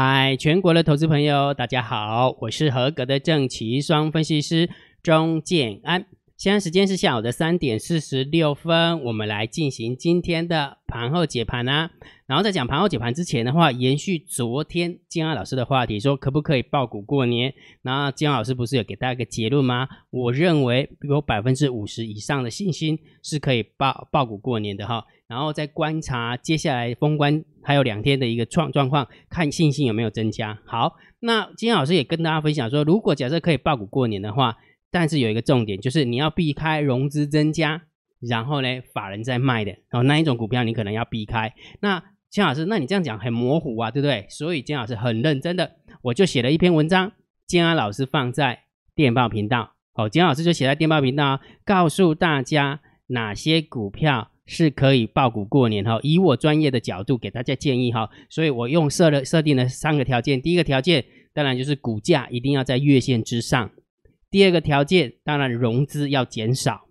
嗨，全国的投资朋友，大家好，我是合格的正奇双分析师钟建安。现在时间是下午的三点四十六分，我们来进行今天的盘后解盘啊。然后在讲盘后解盘之前的话，延续昨天金安老师的话题，说可不可以爆股过年？那金安老师不是有给大家一个结论吗？我认为有百分之五十以上的信心是可以爆爆股过年的哈。然后再观察接下来封关还有两天的一个状状况，看信心有没有增加。好，那金安老师也跟大家分享说，如果假设可以爆股过年的话。但是有一个重点，就是你要避开融资增加，然后呢，法人在卖的，然后那一种股票你可能要避开。那金老师，那你这样讲很模糊啊，对不对？所以金老师很认真的，我就写了一篇文章，金安老师放在电报频道，哦，金老师就写在电报频道，告诉大家哪些股票是可以爆股过年哈，以我专业的角度给大家建议哈。所以我用设了设定了三个条件，第一个条件当然就是股价一定要在月线之上。第二个条件，当然融资要减少；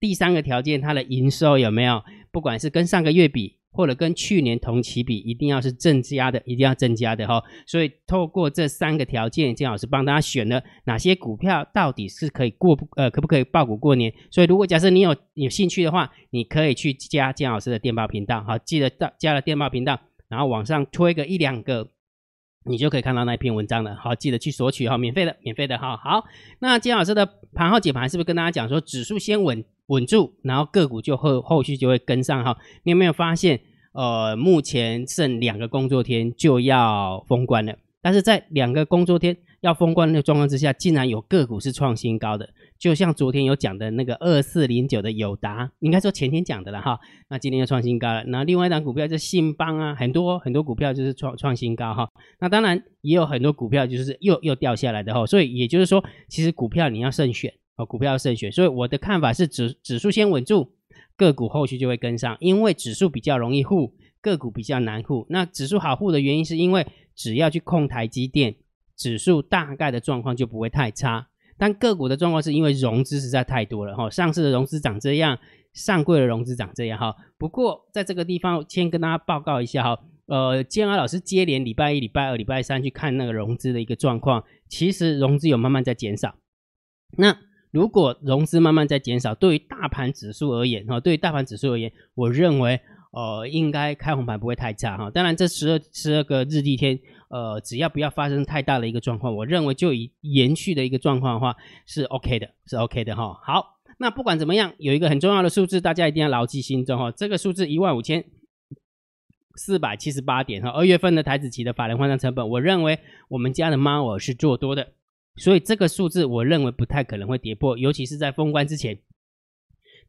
第三个条件，它的营收有没有，不管是跟上个月比，或者跟去年同期比，一定要是增加的，一定要增加的哈。所以透过这三个条件，金老师帮大家选了哪些股票到底是可以过呃可不可以爆股过年。所以如果假设你有有兴趣的话，你可以去加金老师的电报频道，好，记得到加了电报频道，然后往上推个一两个。你就可以看到那篇文章了，好，记得去索取哈，免费的，免费的哈。好，那金老师的盘后解盘是不是跟大家讲说，指数先稳稳住，然后个股就后后续就会跟上哈？你有没有发现，呃，目前剩两个工作天就要封关了，但是在两个工作天要封关的状况之下，竟然有个股是创新高的。就像昨天有讲的那个二四零九的友达，应该说前天讲的了哈。那今天又创新高了。那另外一档股票就是信邦啊，很多很多股票就是创创新高哈。那当然也有很多股票就是又又掉下来的哈。所以也就是说，其实股票你要慎选哦，股票要慎选。所以我的看法是，指指数先稳住，个股后续就会跟上，因为指数比较容易护，个股比较难护。那指数好护的原因是因为只要去控台积电，指数大概的状况就不会太差。但个股的状况是因为融资实在太多了哈，上市的融资长这样，上柜的融资长这样哈。不过在这个地方先跟大家报告一下哈，呃，建安老师接连礼拜一、礼拜二、礼拜三去看那个融资的一个状况，其实融资有慢慢在减少。那如果融资慢慢在减少，对于大盘指数而言哈，对于大盘指数而言，我认为呃应该开红盘不会太差哈。当然这十二十二个日历天。呃，只要不要发生太大的一个状况，我认为就以延续的一个状况的话是 OK 的，是 OK 的哈。好，那不管怎么样，有一个很重要的数字，大家一定要牢记心中哈。这个数字一万五千四百七十八点哈。二月份的台子期的法人换算成本，我认为我们家的猫耳是做多的，所以这个数字我认为不太可能会跌破，尤其是在封关之前。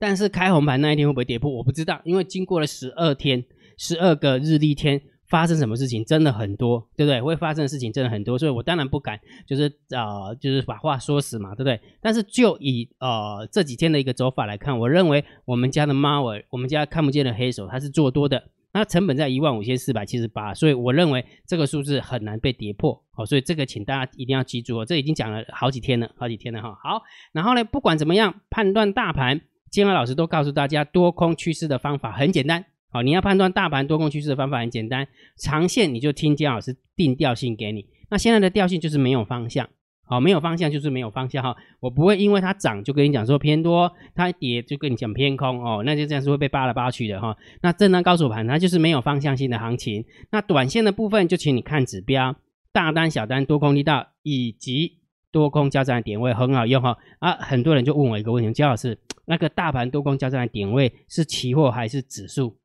但是开红盘那一天会不会跌破，我不知道，因为经过了十二天，十二个日历天。发生什么事情真的很多，对不对？会发生的事情真的很多，所以我当然不敢，就是呃，就是把话说死嘛，对不对？但是就以呃这几天的一个走法来看，我认为我们家的猫儿，我们家看不见的黑手，它是做多的，那成本在一万五千四百七十八，所以我认为这个数字很难被跌破，好，所以这个请大家一定要记住哦，这已经讲了好几天了，好几天了哈。好，然后呢，不管怎么样判断大盘，金华老师都告诉大家，多空趋势的方法很简单。好，你要判断大盘多空趋势的方法很简单，长线你就听姜老师定调性给你。那现在的调性就是没有方向，好，没有方向就是没有方向哈。我不会因为它涨就跟你讲说偏多，它跌就跟你讲偏空哦，那就这样是会被扒来扒去的哈。那震荡高手盘它就是没有方向性的行情。那短线的部分就请你看指标，大单、小单、多空力道以及多空交战的点位很好用哈。啊，很多人就问我一个问题，姜老师，那个大盘多空交战的点位是期货还是指数？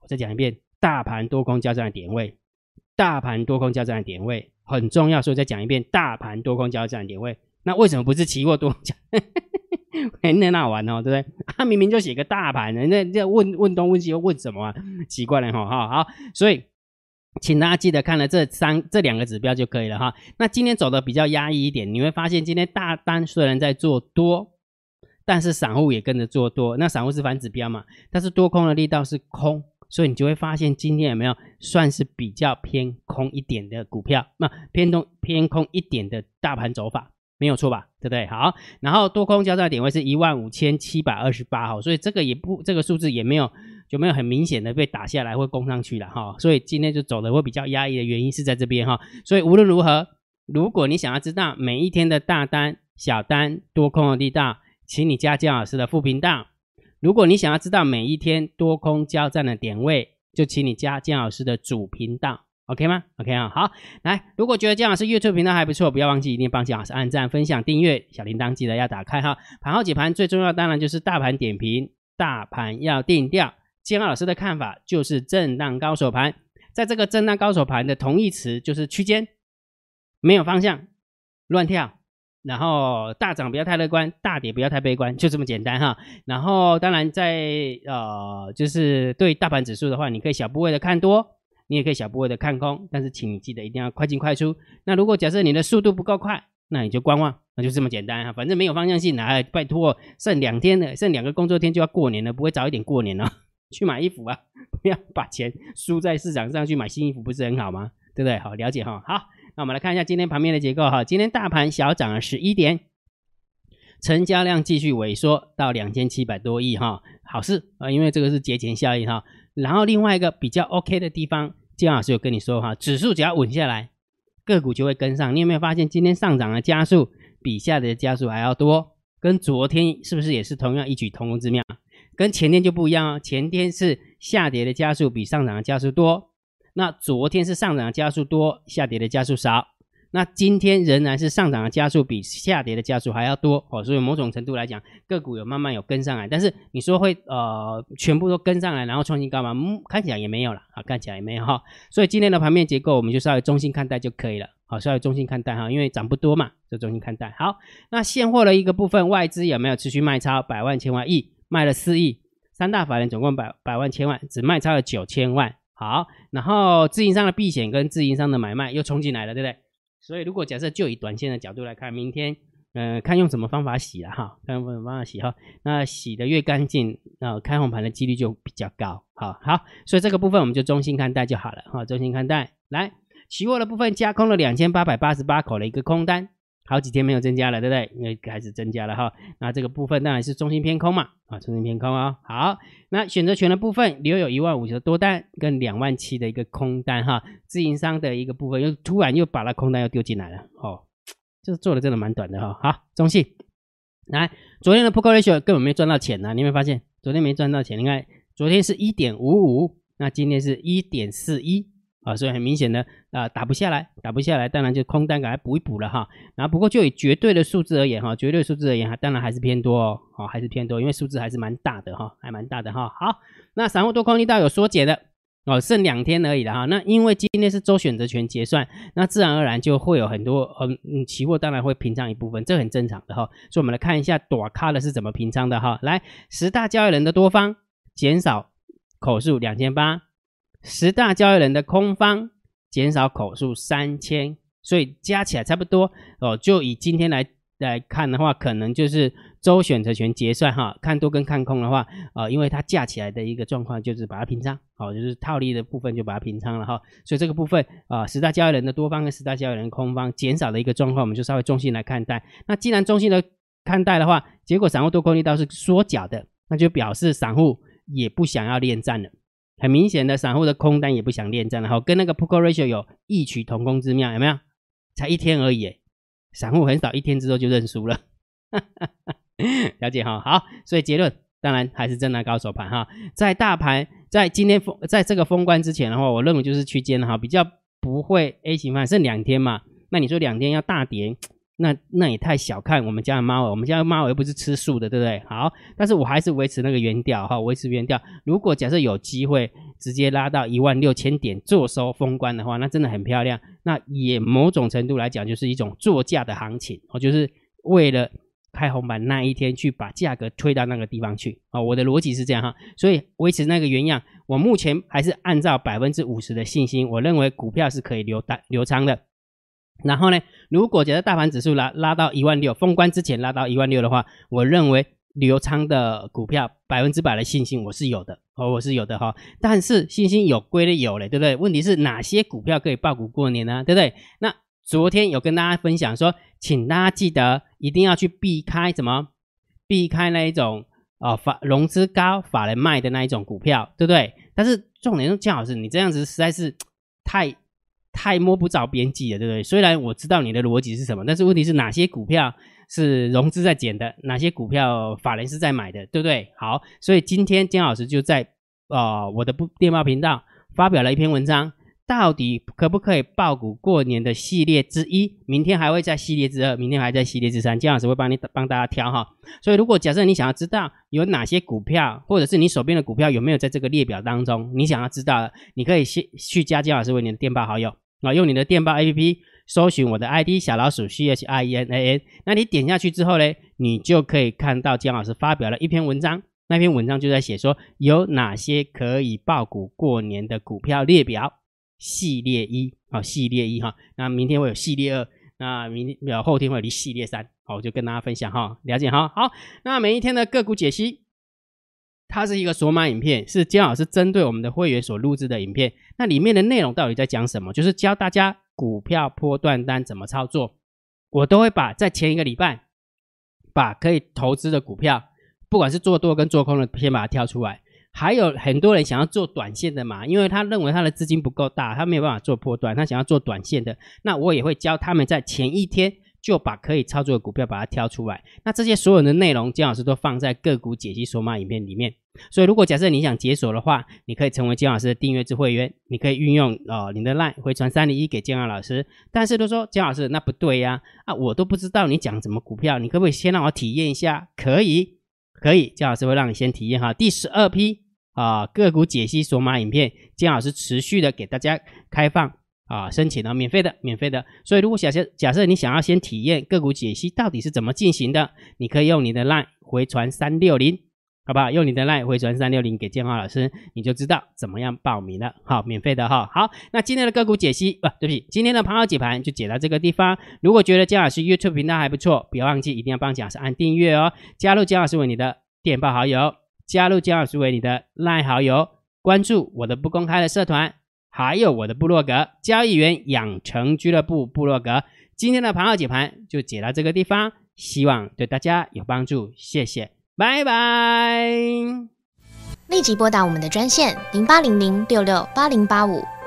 我再讲一遍，大盘多空交战的点位，大盘多空交战的点位很重要，所以再讲一遍，大盘多空交战的点位。那为什么不是期货多空交？很很好玩哦，对不对？他明明就写个大盘，人家这问问东问西又问什么啊？奇怪了哈，好好，所以请大家记得看了这三这两个指标就可以了哈。那今天走的比较压抑一点，你会发现今天大单虽然在做多，但是散户也跟着做多。那散户是反指标嘛？但是多空的力道是空。所以你就会发现今天有没有算是比较偏空一点的股票？那偏东偏空一点的大盘走法没有错吧？对不对？好，然后多空交战点位是一万五千七百二十八号，所以这个也不这个数字也没有就没有很明显的被打下来或攻上去了哈。所以今天就走的会比较压抑的原因是在这边哈。所以无论如何，如果你想要知道每一天的大单、小单、多空的力道，请你加姜老师的副频道。如果你想要知道每一天多空交战的点位，就请你加姜老师的主频道，OK 吗？OK 啊，好，来，如果觉得姜老师 YouTube 频道还不错，不要忘记一定帮姜老师按赞、分享、订阅，小铃铛记得要打开哈。盘后解盘最重要当然就是大盘点评，大盘要定调。姜老师的看法就是震荡高手盘，在这个震荡高手盘的同义词就是区间，没有方向，乱跳。然后大涨不要太乐观，大跌不要太悲观，就这么简单哈。然后当然在呃，就是对大盘指数的话，你可以小部位的看多，你也可以小部位的看空，但是请你记得一定要快进快出。那如果假设你的速度不够快，那你就观望，那就这么简单哈。反正没有方向性，来拜托，剩两天了，剩两个工作天就要过年了，不会早一点过年了？去买衣服啊，不要把钱输在市场上去买新衣服，不是很好吗？对不对？好，了解哈。好。那我们来看一下今天盘面的结构哈，今天大盘小涨了十一点，成交量继续萎缩到两千七百多亿哈，好事啊，因为这个是节前效应哈。然后另外一个比较 OK 的地方，姜老师有跟你说哈，指数只要稳下来，个股就会跟上。你有没有发现今天上涨的加速比下跌的加速还要多？跟昨天是不是也是同样异曲同工之妙？跟前天就不一样哦，前天是下跌的加速比上涨的加速多。那昨天是上涨的加速多，下跌的加速少。那今天仍然是上涨的加速比下跌的加速还要多哦，所以某种程度来讲，个股有慢慢有跟上来。但是你说会呃全部都跟上来，然后创新高吗？嗯，看起来也没有了啊，看起来也没有哈。所以今天的盘面结构，我们就稍微中性看待就可以了。好，稍微中性看待哈，因为涨不多嘛，就中性看待。好，那现货的一个部分，外资有没有持续卖超百万千万亿？卖了四亿，三大法人总共百百万千万，只卖超了九千万。好，然后自营商的避险跟自营商的买卖又冲进来了，对不对？所以如果假设就以短线的角度来看，明天，嗯，看用什么方法洗了哈，看用什么方法洗哈，那洗的越干净，那开红盘的几率就比较高。好好，所以这个部分我们就中心看待就好了哈，中心看待。来，期货的部分加空了两千八百八十八口的一个空单。好几天没有增加了，对不对？因为开始增加了哈。那这个部分当然是中心偏空嘛，啊，中心偏空哦。好，那选择权的部分留有一万五的多单跟两万七的一个空单哈。自营商的一个部分又突然又把那空单又丢进来了，哦，就是做的真的蛮短的哈。好，中性。来，昨天的 put ratio 根本没赚到钱呐，你有没有发现？昨天没赚到钱，你看昨天是一点五五，那今天是一点四一。啊，所以很明显的啊，打不下来，打不下来，当然就空单给它补一补了哈。然后不过就以绝对的数字而言哈，绝对数字而言，哈当然还是偏多哦，好，还是偏多，因为数字还是蛮大的哈，还蛮大的哈。好，那散户多空力道有缩减的哦，剩两天而已了哈。那因为今天是周选择权结算，那自然而然就会有很多嗯，期货当然会平仓一部分，这很正常的哈。所以我们来看一下短咖的是怎么平仓的哈。来，十大交易人的多方减少口数两千八。十大交易人的空方减少口数三千，所以加起来差不多哦。就以今天来来看的话，可能就是周选择权结算哈，看多跟看空的话，啊，因为它架起来的一个状况就是把它平仓，好，就是套利的部分就把它平仓了哈。所以这个部分啊，十大交易人的多方跟十大交易人空方减少的一个状况，我们就稍微中性来看待。那既然中性的看待的话，结果散户多空力道是缩脚的，那就表示散户也不想要恋战了。很明显的，散户的空单也不想恋战了哈，跟那个 p o k ratio 有异曲同工之妙，有没有？才一天而已，散户很少一天之后就认输了，了解哈？好，所以结论当然还是震荡高手盘哈，在大盘在今天封在这个封关之前的话，我认为就是区间哈，比较不会 A 型盘，剩两天嘛，那你说两天要大跌？那那也太小看我们家的猫了，我们家的猫又不是吃素的，对不对？好，但是我还是维持那个原调哈，维持原调。如果假设有机会直接拉到一万六千点做收封关的话，那真的很漂亮。那也某种程度来讲，就是一种作价的行情哦，就是为了开红盘那一天去把价格推到那个地方去啊。我的逻辑是这样哈，所以维持那个原样，我目前还是按照百分之五十的信心，我认为股票是可以留单留仓的。然后呢，如果觉得大盘指数拉拉到一万六，封关之前拉到一万六的话，我认为流仓的股票百分之百的信心我是有的，哦，我是有的哈。但是信心有归的有嘞，对不对？问题是哪些股票可以爆股过年呢？对不对？那昨天有跟大家分享说，请大家记得一定要去避开什么？避开那一种。啊法融资高法人卖的那一种股票，对不对？但是重点是姜老师，你这样子实在是太太摸不着边际了，对不对？虽然我知道你的逻辑是什么，但是问题是哪些股票是融资在减的，哪些股票法人是在买的，对不对？好，所以今天姜老师就在啊我的不电报频道发表了一篇文章。到底可不可以爆股过年的系列之一？明天还会在系列之二，明天还在系列之三，姜老师会帮你帮大家挑哈。所以如果假设你想要知道有哪些股票，或者是你手边的股票有没有在这个列表当中，你想要知道，你可以先去加姜老师为你的电报好友啊，用你的电报 APP 搜寻我的 ID 小老鼠 C H I N A N，那你点下去之后呢，你就可以看到姜老师发表了一篇文章，那篇文章就在写说有哪些可以爆股过年的股票列表。系列一啊，系列一哈，那明天会有系列二，那明天后天会有系列三，好，我就跟大家分享哈，了解哈，好，那每一天的个股解析，它是一个索马影片，是姜老师针对我们的会员所录制的影片，那里面的内容到底在讲什么？就是教大家股票波段单怎么操作，我都会把在前一个礼拜，把可以投资的股票，不管是做多跟做空的，先把它挑出来。还有很多人想要做短线的嘛，因为他认为他的资金不够大，他没有办法做波段，他想要做短线的。那我也会教他们在前一天就把可以操作的股票把它挑出来。那这些所有的内容，姜老师都放在个股解析索马影片里面。所以如果假设你想解锁的话，你可以成为姜老师的订阅制会员，你可以运用哦你的 line 回传三零一给姜老师。但是都说姜老师那不对呀，啊我都不知道你讲什么股票，你可不可以先让我体验一下？可以，可以，姜老师会让你先体验哈。第十二批。啊，个股解析索马影片，姜老师持续的给大家开放啊，申请了免费的，免费的。所以如果假设假设你想要先体验个股解析到底是怎么进行的，你可以用你的 LINE 回传三六零，好不好？用你的 LINE 回传三六零给建华老师，你就知道怎么样报名了。好，免费的哈。好，那今天的个股解析，不对不起，今天的盘后解盘就解到这个地方。如果觉得姜老师 YouTube 频道还不错，别忘记一定要帮姜老师按订阅哦，加入姜老师为你的电报好友。加入姜老师为你的赖好友，关注我的不公开的社团，还有我的部落格交易员养成俱乐部部落格。今天的盘号解盘就解到这个地方，希望对大家有帮助，谢谢，拜拜。立即拨打我们的专线零八零零六六八零八五